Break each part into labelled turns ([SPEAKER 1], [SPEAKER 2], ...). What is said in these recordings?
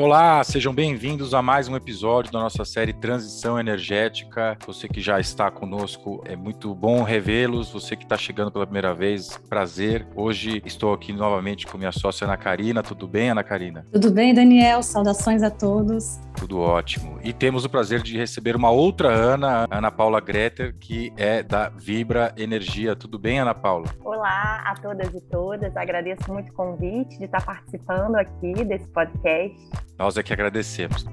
[SPEAKER 1] Olá, sejam bem-vindos a mais um episódio da nossa série Transição Energética. Você que já está conosco, é muito bom revê-los. Você que está chegando pela primeira vez, prazer. Hoje estou aqui novamente com minha sócia Ana Karina. Tudo bem, Ana Karina?
[SPEAKER 2] Tudo bem, Daniel. Saudações a todos.
[SPEAKER 1] Tudo ótimo. E temos o prazer de receber uma outra Ana, Ana Paula Greter, que é da Vibra Energia. Tudo bem, Ana Paula?
[SPEAKER 3] Olá a todas e todas. Agradeço muito o convite de estar participando aqui desse podcast.
[SPEAKER 1] Nós é que agradecemos.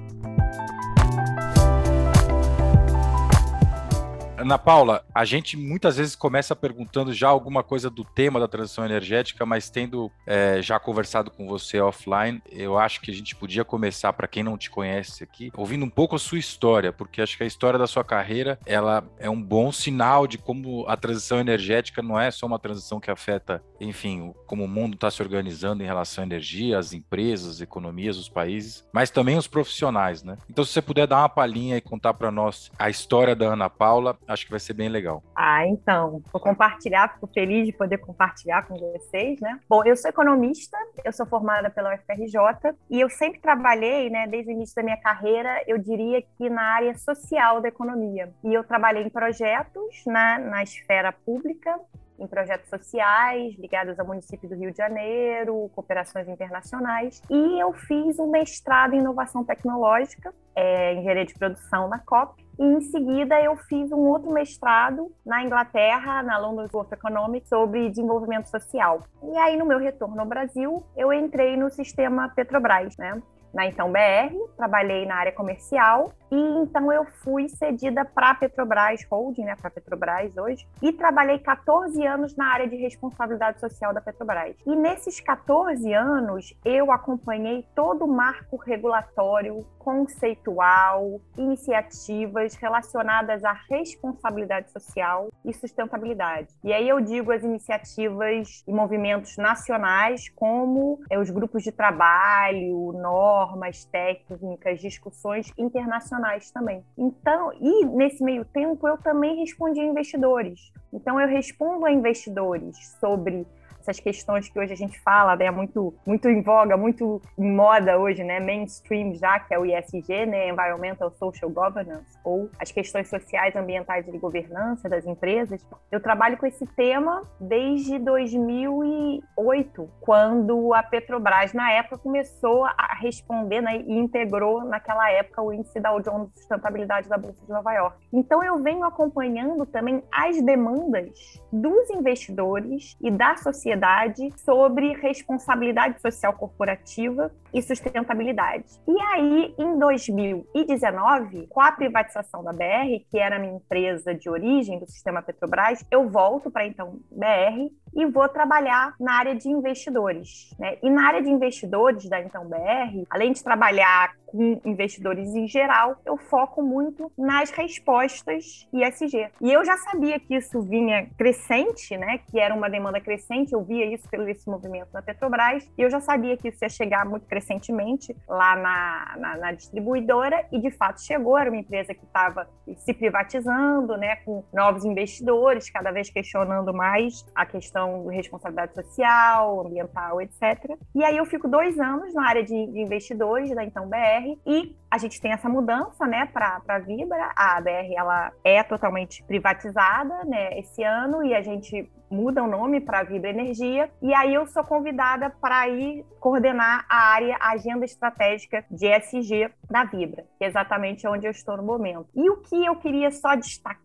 [SPEAKER 1] Ana Paula, a gente muitas vezes começa perguntando já alguma coisa do tema da transição energética, mas tendo é, já conversado com você offline, eu acho que a gente podia começar, para quem não te conhece aqui, ouvindo um pouco a sua história, porque acho que a história da sua carreira ela é um bom sinal de como a transição energética não é só uma transição que afeta, enfim, como o mundo está se organizando em relação à energia, as empresas, as economias, os países, mas também os profissionais, né? Então, se você puder dar uma palhinha e contar para nós a história da Ana Paula, acho que vai ser bem legal.
[SPEAKER 3] Ah, então, vou compartilhar, fico feliz de poder compartilhar com vocês, né? Bom, eu sou economista, eu sou formada pela UFRJ e eu sempre trabalhei, né, desde o início da minha carreira, eu diria que na área social da economia. E eu trabalhei em projetos né, na esfera pública, em projetos sociais ligados ao município do Rio de Janeiro, cooperações internacionais, e eu fiz um mestrado em inovação tecnológica, é, engenharia de produção na COP, e em seguida eu fiz um outro mestrado na Inglaterra, na London School of Economics, sobre desenvolvimento social. E aí, no meu retorno ao Brasil, eu entrei no sistema Petrobras, né? na então BR, trabalhei na área comercial e então eu fui cedida para a Petrobras Holding, né, para a Petrobras hoje, e trabalhei 14 anos na área de responsabilidade social da Petrobras. E nesses 14 anos eu acompanhei todo o marco regulatório, conceitual, iniciativas relacionadas à responsabilidade social e sustentabilidade. E aí eu digo as iniciativas e movimentos nacionais como é, os grupos de trabalho, normas técnicas, discussões internacionais internacionais também. Então, e nesse meio tempo eu também respondi a investidores. Então eu respondo a investidores sobre essas questões que hoje a gente fala, né, muito, muito em voga, muito em moda hoje, né, mainstream já, que é o ISG, né, Environmental Social Governance, ou as questões sociais, ambientais e de governança das empresas. Eu trabalho com esse tema desde 2008, quando a Petrobras, na época, começou a responder né, e integrou, naquela época, o índice da Jones de Sustentabilidade da Bolsa de Nova York. Então, eu venho acompanhando também as demandas dos investidores e da sociedade sociedade sobre responsabilidade social corporativa e sustentabilidade. E aí, em 2019, com a privatização da BR, que era a minha empresa de origem do sistema Petrobras, eu volto para então BR e vou trabalhar na área de investidores. Né? E na área de investidores da Então BR, além de trabalhar com investidores em geral, eu foco muito nas respostas ISG. E eu já sabia que isso vinha crescente, né? Que era uma demanda crescente, eu via isso pelo esse movimento na Petrobras, e eu já sabia que isso ia chegar muito crescentemente lá na, na, na distribuidora, e de fato chegou, era uma empresa que estava se privatizando, né? Com novos investidores, cada vez questionando mais a questão de responsabilidade social, ambiental, etc. E aí eu fico dois anos na área de, de investidores da Então BR, e a gente tem essa mudança, né, para a Vibra. A BR ela é totalmente privatizada, né, esse ano e a gente muda o nome para Vibra Energia. E aí eu sou convidada para ir coordenar a área Agenda Estratégica de ESG da Vibra, que é exatamente onde eu estou no momento. E o que eu queria só destacar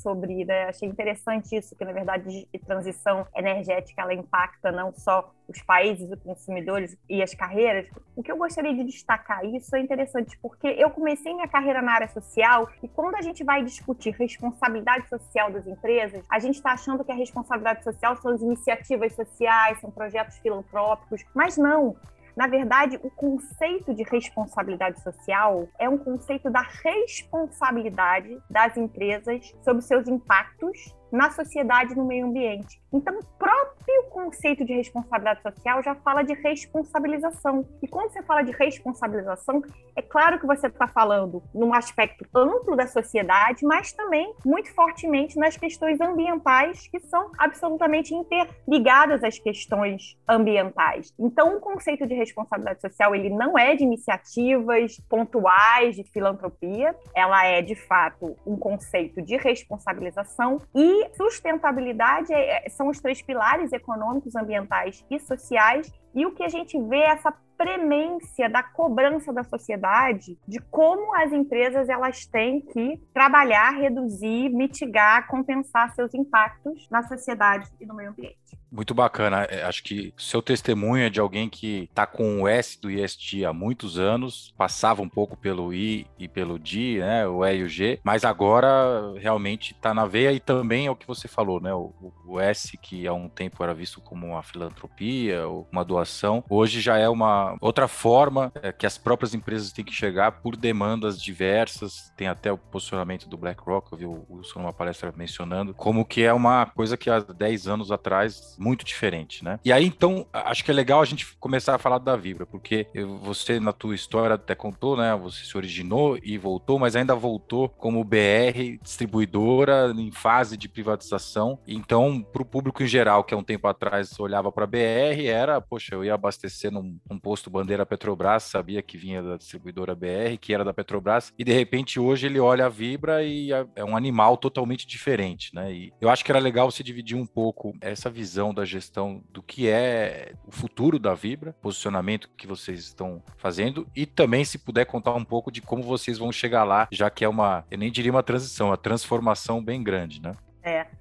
[SPEAKER 3] sobre, né, achei interessante isso, que na verdade a transição energética ela impacta não só os países, os consumidores e as carreiras. O que eu gostaria de destacar isso é interessante porque eu comecei minha carreira na área social e quando a gente vai discutir responsabilidade social das empresas, a gente está achando que a responsabilidade social são as iniciativas sociais, são projetos filantrópicos, mas não. Na verdade, o conceito de responsabilidade social é um conceito da responsabilidade das empresas sobre seus impactos na sociedade e no meio ambiente. Então, o próprio conceito de responsabilidade social já fala de responsabilização. E quando você fala de responsabilização, é claro que você está falando num aspecto amplo da sociedade, mas também muito fortemente nas questões ambientais, que são absolutamente interligadas às questões ambientais. Então, o conceito de responsabilidade social ele não é de iniciativas pontuais de filantropia, ela é de fato um conceito de responsabilização e sustentabilidade é, são os três pilares econômicos, ambientais e sociais. E o que a gente vê é essa premência da cobrança da sociedade de como as empresas elas têm que trabalhar, reduzir, mitigar, compensar seus impactos na sociedade e no meio ambiente.
[SPEAKER 1] Muito bacana. É, acho que seu testemunho é de alguém que está com o S do IST há muitos anos, passava um pouco pelo I e pelo D, né, o E e o G, mas agora realmente está na veia e também é o que você falou, né, o, o S que há um tempo era visto como uma filantropia ou uma doação, hoje já é uma outra forma é, que as próprias empresas têm que chegar por demandas diversas. Tem até o posicionamento do BlackRock, eu vi o Wilson numa palestra mencionando, como que é uma coisa que há 10 anos atrás muito diferente, né? E aí, então, acho que é legal a gente começar a falar da Vibra, porque você, na tua história, até contou, né? Você se originou e voltou, mas ainda voltou como BR, distribuidora em fase de privatização. Então, para o público em geral, que há um tempo atrás olhava para a BR, era, poxa, eu ia abastecer num, posto bandeira Petrobras, sabia que vinha da distribuidora BR, que era da Petrobras, e de repente hoje ele olha a Vibra e é, é um animal totalmente diferente, né? E eu acho que era legal você dividir um pouco essa visão da gestão do que é o futuro da Vibra, posicionamento que vocês estão fazendo e também se puder contar um pouco de como vocês vão chegar lá, já que é uma, eu nem diria uma transição, uma transformação bem grande, né?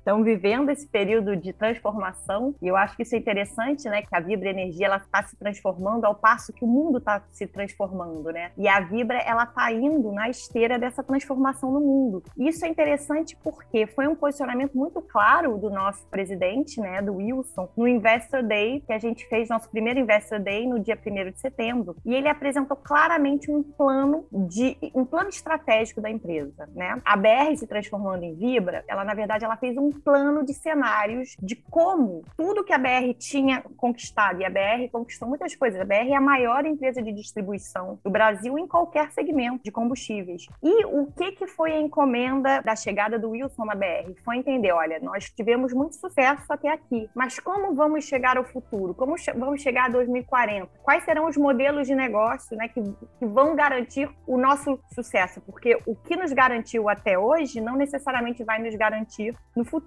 [SPEAKER 3] Estão vivendo esse período de transformação e eu acho que isso é interessante, né? Que a Vibra Energia ela está se transformando ao passo que o mundo está se transformando, né? E a Vibra ela está indo na esteira dessa transformação no mundo. Isso é interessante porque foi um posicionamento muito claro do nosso presidente, né? Do Wilson, no Investor Day que a gente fez nosso primeiro Investor Day no dia 1 de setembro e ele apresentou claramente um plano de um plano estratégico da empresa, né? A BR se transformando em Vibra, ela na verdade ela fez um plano de cenários de como tudo que a BR tinha conquistado, e a BR conquistou muitas coisas. A BR é a maior empresa de distribuição do Brasil em qualquer segmento de combustíveis. E o que, que foi a encomenda da chegada do Wilson na BR? Foi entender, olha, nós tivemos muito sucesso até aqui, mas como vamos chegar ao futuro? Como che vamos chegar a 2040? Quais serão os modelos de negócio né, que, que vão garantir o nosso sucesso? Porque o que nos garantiu até hoje não necessariamente vai nos garantir no futuro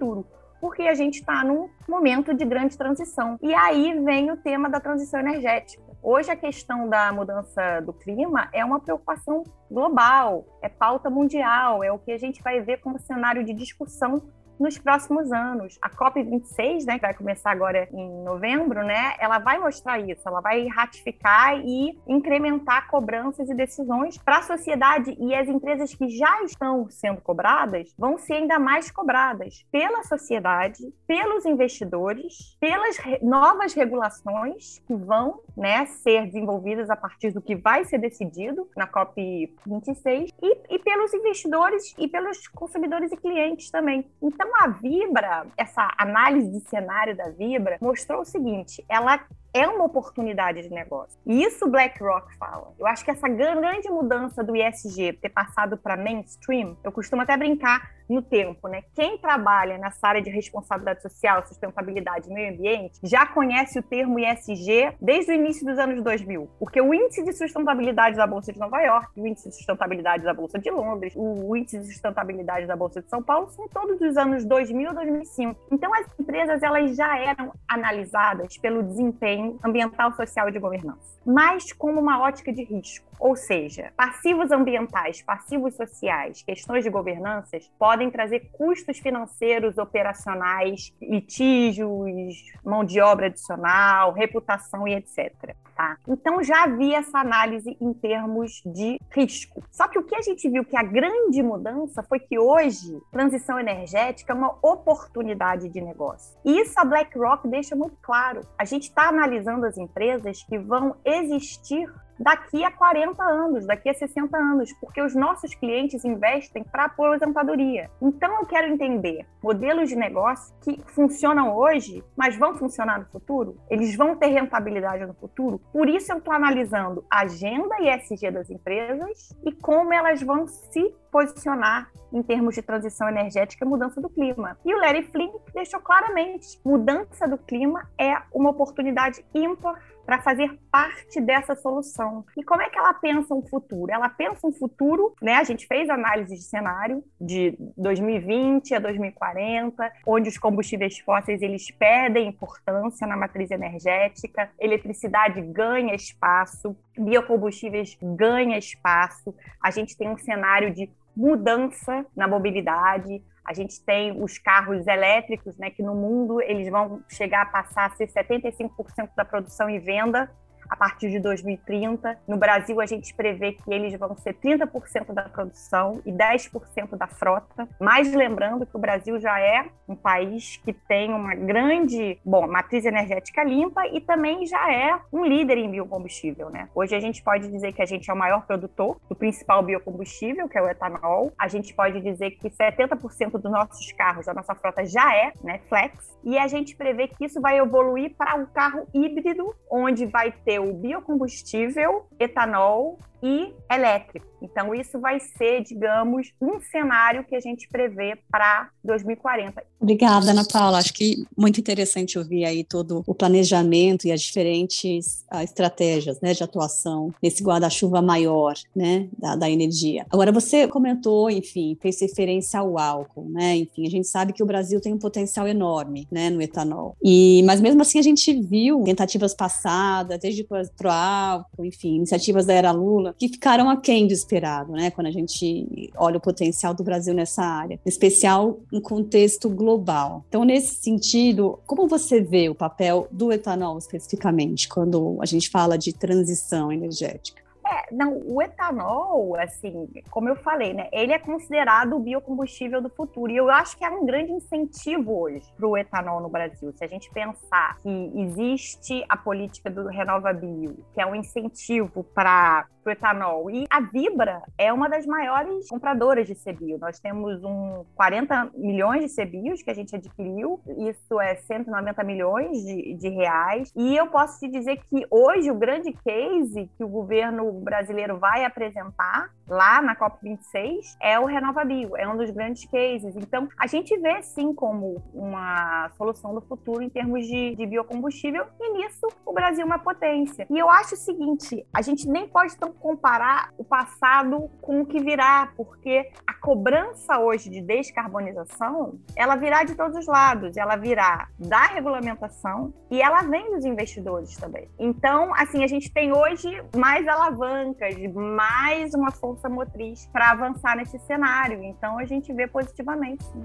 [SPEAKER 3] porque a gente está num momento de grande transição. E aí vem o tema da transição energética. Hoje a questão da mudança do clima é uma preocupação global, é pauta mundial, é o que a gente vai ver como cenário de discussão nos próximos anos. A COP26, né, que vai começar agora em novembro, né, ela vai mostrar isso, ela vai ratificar e incrementar cobranças e decisões para a sociedade e as empresas que já estão sendo cobradas vão ser ainda mais cobradas pela sociedade, pelos investidores, pelas re novas regulações que vão, né, ser desenvolvidas a partir do que vai ser decidido na COP26 e, e pelos investidores e pelos consumidores e clientes também. Então então, a Vibra, essa análise de cenário da Vibra, mostrou o seguinte: ela é uma oportunidade de negócio. E isso o BlackRock fala. Eu acho que essa grande mudança do ISG ter passado para mainstream, eu costumo até brincar no tempo, né? Quem trabalha nessa área de responsabilidade social, sustentabilidade e meio ambiente já conhece o termo ISG desde o início dos anos 2000, porque o índice de sustentabilidade da Bolsa de Nova York, o índice de sustentabilidade da Bolsa de Londres, o índice de sustentabilidade da Bolsa de São Paulo são todos dos anos 2000 a 2005. Então as empresas elas já eram analisadas pelo desempenho ambiental, social e de governança, mas como uma ótica de risco. Ou seja, passivos ambientais, passivos sociais, questões de governanças podem trazer custos financeiros, operacionais, litígios, mão de obra adicional, reputação e etc. Tá? Então já havia essa análise em termos de risco. Só que o que a gente viu que a grande mudança foi que hoje transição energética é uma oportunidade de negócio. E isso a BlackRock deixa muito claro. A gente está analisando as empresas que vão existir daqui a 40 anos, daqui a 60 anos, porque os nossos clientes investem para aposentadoria. Então eu quero entender modelos de negócio que funcionam hoje, mas vão funcionar no futuro? Eles vão ter rentabilidade no futuro? Por isso eu estou analisando a agenda ESG das empresas e como elas vão se posicionar em termos de transição energética e mudança do clima. E o Larry Flynn deixou claramente: mudança do clima é uma oportunidade ímpar para fazer parte dessa solução. E como é que ela pensa um futuro? Ela pensa um futuro, né? A gente fez análise de cenário de 2020 a 2040, onde os combustíveis fósseis eles perdem importância na matriz energética, eletricidade ganha espaço, biocombustíveis ganha espaço. A gente tem um cenário de mudança na mobilidade. A gente tem os carros elétricos, né, que no mundo eles vão chegar a passar a ser 75% da produção e venda a partir de 2030. No Brasil, a gente prevê que eles vão ser 30% da produção e 10% da frota. Mas lembrando que o Brasil já é um país que tem uma grande, bom, matriz energética limpa e também já é um líder em biocombustível, né? Hoje a gente pode dizer que a gente é o maior produtor do principal biocombustível, que é o etanol. A gente pode dizer que 70% dos nossos carros, da nossa frota já é, né, flex. E a gente prevê que isso vai evoluir para um carro híbrido, onde vai ter o biocombustível, etanol e elétrico. Então, isso vai ser, digamos, um cenário que a gente prevê para 2040.
[SPEAKER 2] Obrigada, Ana Paula. Acho que muito interessante ouvir aí todo o planejamento e as diferentes uh, estratégias né, de atuação nesse guarda-chuva maior né, da, da, energia. Agora, você comentou, enfim, fez referência ao álcool, né? Enfim, a gente sabe que o Brasil tem um potencial enorme né, no etanol. E, mas mesmo assim, a gente viu tentativas passadas, desde o álcool, enfim, iniciativas da era Lula, que ficaram aquém do esperado, né, quando a gente olha o potencial do Brasil nessa área, em especial no contexto global. Então, nesse sentido, como você vê o papel do etanol especificamente, quando a gente fala de transição energética?
[SPEAKER 3] É, não, o etanol, assim, como eu falei, né, ele é considerado o biocombustível do futuro. E eu acho que é um grande incentivo hoje para o etanol no Brasil. Se a gente pensar que existe a política do Renova Bio, que é um incentivo para o etanol. E a Vibra é uma das maiores compradoras de CBio. Nós temos um 40 milhões de CBios que a gente adquiriu, isso é 190 milhões de, de reais. E eu posso te dizer que hoje o grande case que o governo brasileiro vai apresentar lá na COP26 é o Renova Bio, é um dos grandes cases. Então, a gente vê sim como uma solução do futuro em termos de, de biocombustível, e nisso o Brasil é uma potência. E eu acho o seguinte: a gente nem pode tão comparar o passado com o que virá, porque a cobrança hoje de descarbonização, ela virá de todos os lados, ela virá da regulamentação e ela vem dos investidores também. Então, assim, a gente tem hoje mais alavancas, mais uma força motriz para avançar nesse cenário. Então, a gente vê positivamente, sim.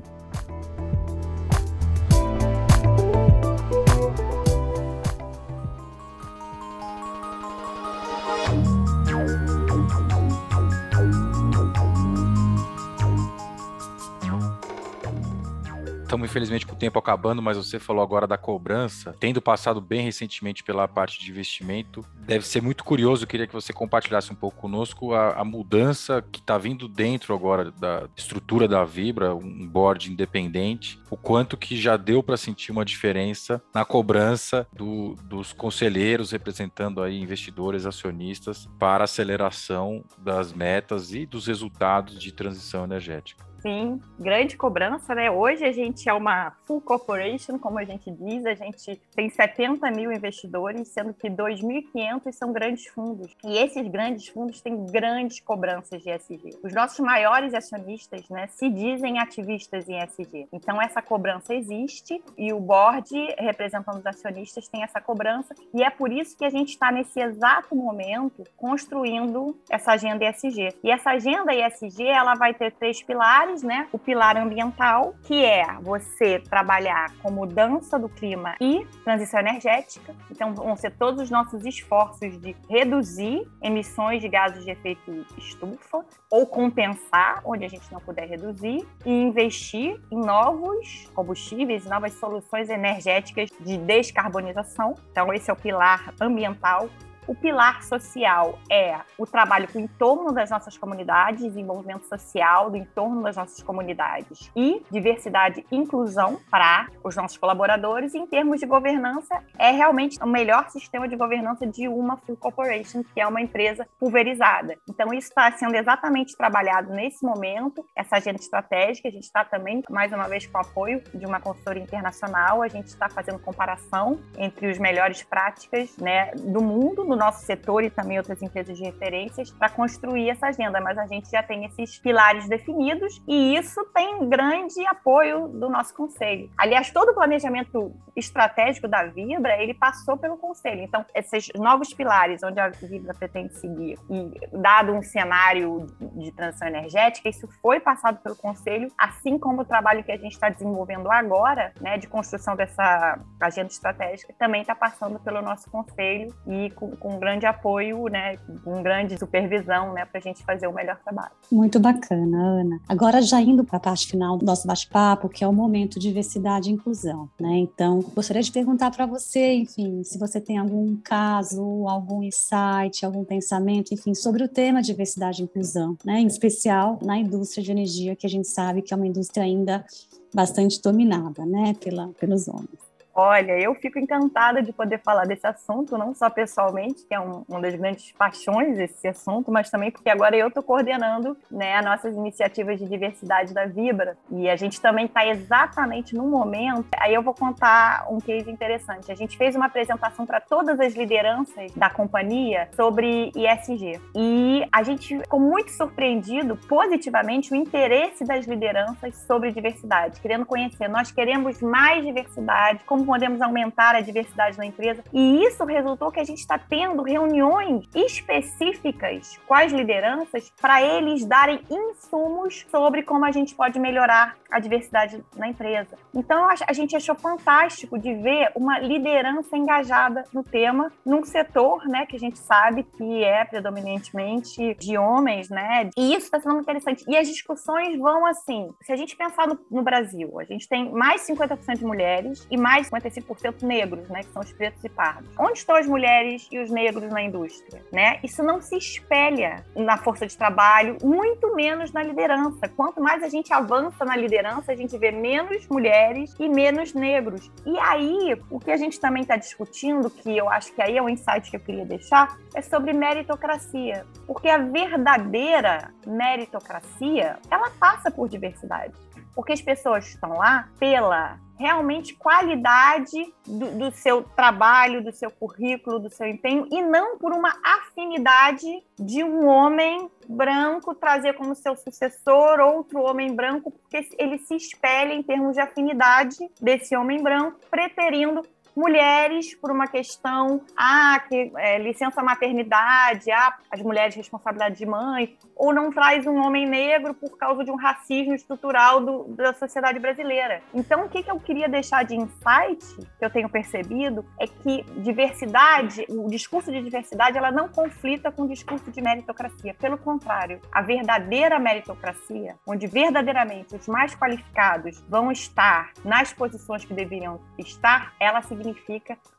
[SPEAKER 1] Estamos infelizmente com o tempo acabando, mas você falou agora da cobrança, tendo passado bem recentemente pela parte de investimento, deve ser muito curioso. Queria que você compartilhasse um pouco conosco a, a mudança que está vindo dentro agora da estrutura da Vibra, um board independente, o quanto que já deu para sentir uma diferença na cobrança do, dos conselheiros representando aí investidores, acionistas para aceleração das metas e dos resultados de transição energética.
[SPEAKER 3] Sim, grande cobrança, né? Hoje a gente é uma full corporation, como a gente diz, a gente tem 70 mil investidores, sendo que 2.500 são grandes fundos. E esses grandes fundos têm grandes cobranças de ESG. Os nossos maiores acionistas, né, se dizem ativistas em ESG. Então essa cobrança existe e o board, representando os acionistas, tem essa cobrança e é por isso que a gente está nesse exato momento construindo essa agenda ESG. E essa agenda ESG, ela vai ter três pilares pilares, né? O pilar ambiental, que é você trabalhar com mudança do clima e transição energética. Então, vão ser todos os nossos esforços de reduzir emissões de gases de efeito estufa ou compensar onde a gente não puder reduzir e investir em novos combustíveis, novas soluções energéticas de descarbonização. Então, esse é o pilar ambiental o pilar social é o trabalho com o entorno das nossas comunidades, desenvolvimento social do entorno das nossas comunidades e diversidade e inclusão para os nossos colaboradores. Em termos de governança, é realmente o melhor sistema de governança de uma full corporation, que é uma empresa pulverizada. Então, isso está sendo exatamente trabalhado nesse momento, essa agenda estratégica. A gente está também, mais uma vez, com o apoio de uma consultoria internacional, a gente está fazendo comparação entre os melhores práticas né, do mundo, no nosso setor e também outras empresas de referências, para construir essa agenda. Mas a gente já tem esses pilares definidos e isso tem grande apoio do nosso conselho. Aliás, todo o planejamento estratégico da Vibra, ele passou pelo conselho. Então, esses novos pilares onde a Vibra pretende seguir e dado um cenário de transição energética, isso foi passado pelo conselho, assim como o trabalho que a gente está desenvolvendo agora, né, de construção dessa agenda estratégica, também está passando pelo nosso conselho e com, com grande apoio, né, com grande supervisão, né, para a gente fazer o melhor trabalho.
[SPEAKER 2] Muito bacana, Ana. Agora já indo para a parte final do nosso bate-papo, que é o momento diversidade e inclusão, né? Então, gostaria de perguntar para você, enfim, se você tem algum caso, algum insight, algum pensamento, enfim, sobre o tema diversidade e inclusão, né? Em especial na indústria de energia, que a gente sabe que é uma indústria ainda bastante dominada, né, pela, pelos homens.
[SPEAKER 3] Olha, eu fico encantada de poder falar desse assunto, não só pessoalmente, que é um, uma das grandes paixões esse assunto, mas também porque agora eu estou coordenando né, as nossas iniciativas de diversidade da Vibra. E a gente também está exatamente no momento. Aí eu vou contar um case interessante. A gente fez uma apresentação para todas as lideranças da companhia sobre ISG. E a gente ficou muito surpreendido positivamente o interesse das lideranças sobre diversidade, querendo conhecer. Nós queremos mais diversidade, como podemos aumentar a diversidade na empresa. E isso resultou que a gente está tendo reuniões específicas com as lideranças para eles darem insumos sobre como a gente pode melhorar a diversidade na empresa. Então, a gente achou fantástico de ver uma liderança engajada no tema, num setor, né, que a gente sabe que é predominantemente de homens, né? E isso está sendo muito interessante. E as discussões vão assim, se a gente pensar no, no Brasil, a gente tem mais 50% de mulheres e mais 55% negros, né, que são os pretos e pardos. Onde estão as mulheres e os negros na indústria, né? Isso não se espelha na força de trabalho, muito menos na liderança. Quanto mais a gente avança na liderança, a gente vê menos mulheres e menos negros. E aí, o que a gente também está discutindo, que eu acho que aí é o insight que eu queria deixar, é sobre meritocracia. Porque a verdadeira meritocracia, ela passa por diversidade. Porque as pessoas estão lá pela realmente qualidade do, do, seu trabalho, do seu currículo, do seu empenho, e não por uma afinidade de um homem branco trazer como seu sucessor outro homem branco, porque ele se espelha em termos de afinidade desse homem branco, preterindo mulheres por uma questão, ah, que é, licença maternidade, ah, as mulheres responsabilidade de mãe, ou não traz um homem negro por causa de um racismo estrutural do, da sociedade brasileira. Então, o que, que eu queria deixar de insight, que eu tenho percebido, é que diversidade, o discurso de diversidade, ela não conflita com o discurso de meritocracia. Pelo contrário, a verdadeira meritocracia, onde verdadeiramente os mais qualificados vão estar nas posições que deveriam estar, ela significa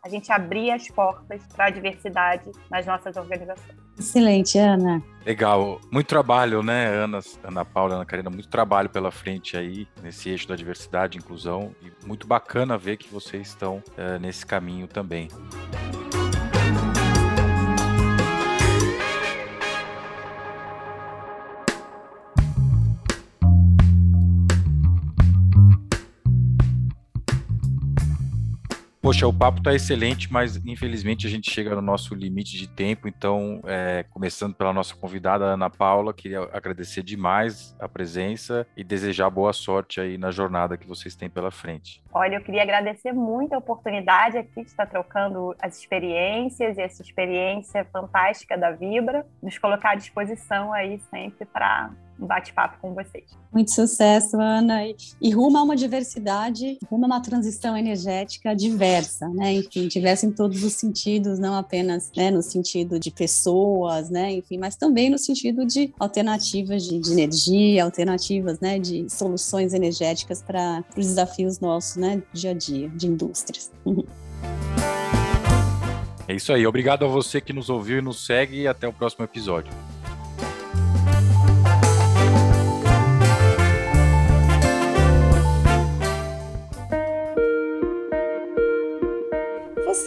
[SPEAKER 3] a gente abrir as portas para a diversidade nas nossas organizações.
[SPEAKER 2] Excelente, Ana.
[SPEAKER 1] Legal. Muito trabalho, né, Ana, Ana Paula, Ana Karina, muito trabalho pela frente aí, nesse eixo da diversidade e inclusão. E muito bacana ver que vocês estão é, nesse caminho também. Poxa, o papo está excelente, mas infelizmente a gente chega no nosso limite de tempo. Então, é, começando pela nossa convidada Ana Paula, queria agradecer demais a presença e desejar boa sorte aí na jornada que vocês têm pela frente.
[SPEAKER 3] Olha, eu queria agradecer muito a oportunidade aqui de estar trocando as experiências e essa experiência fantástica da Vibra, nos colocar à disposição aí sempre para um bate-papo com vocês.
[SPEAKER 2] Muito sucesso, Ana. E rumo a uma diversidade, rumo a uma transição energética diversa, né? Enfim, diversa em todos os sentidos, não apenas né, no sentido de pessoas, né? Enfim, mas também no sentido de alternativas de, de energia, alternativas, né? De soluções energéticas para os desafios nossos, né? Dia a dia, de indústrias.
[SPEAKER 1] É isso aí. Obrigado a você que nos ouviu e nos segue e até o próximo episódio.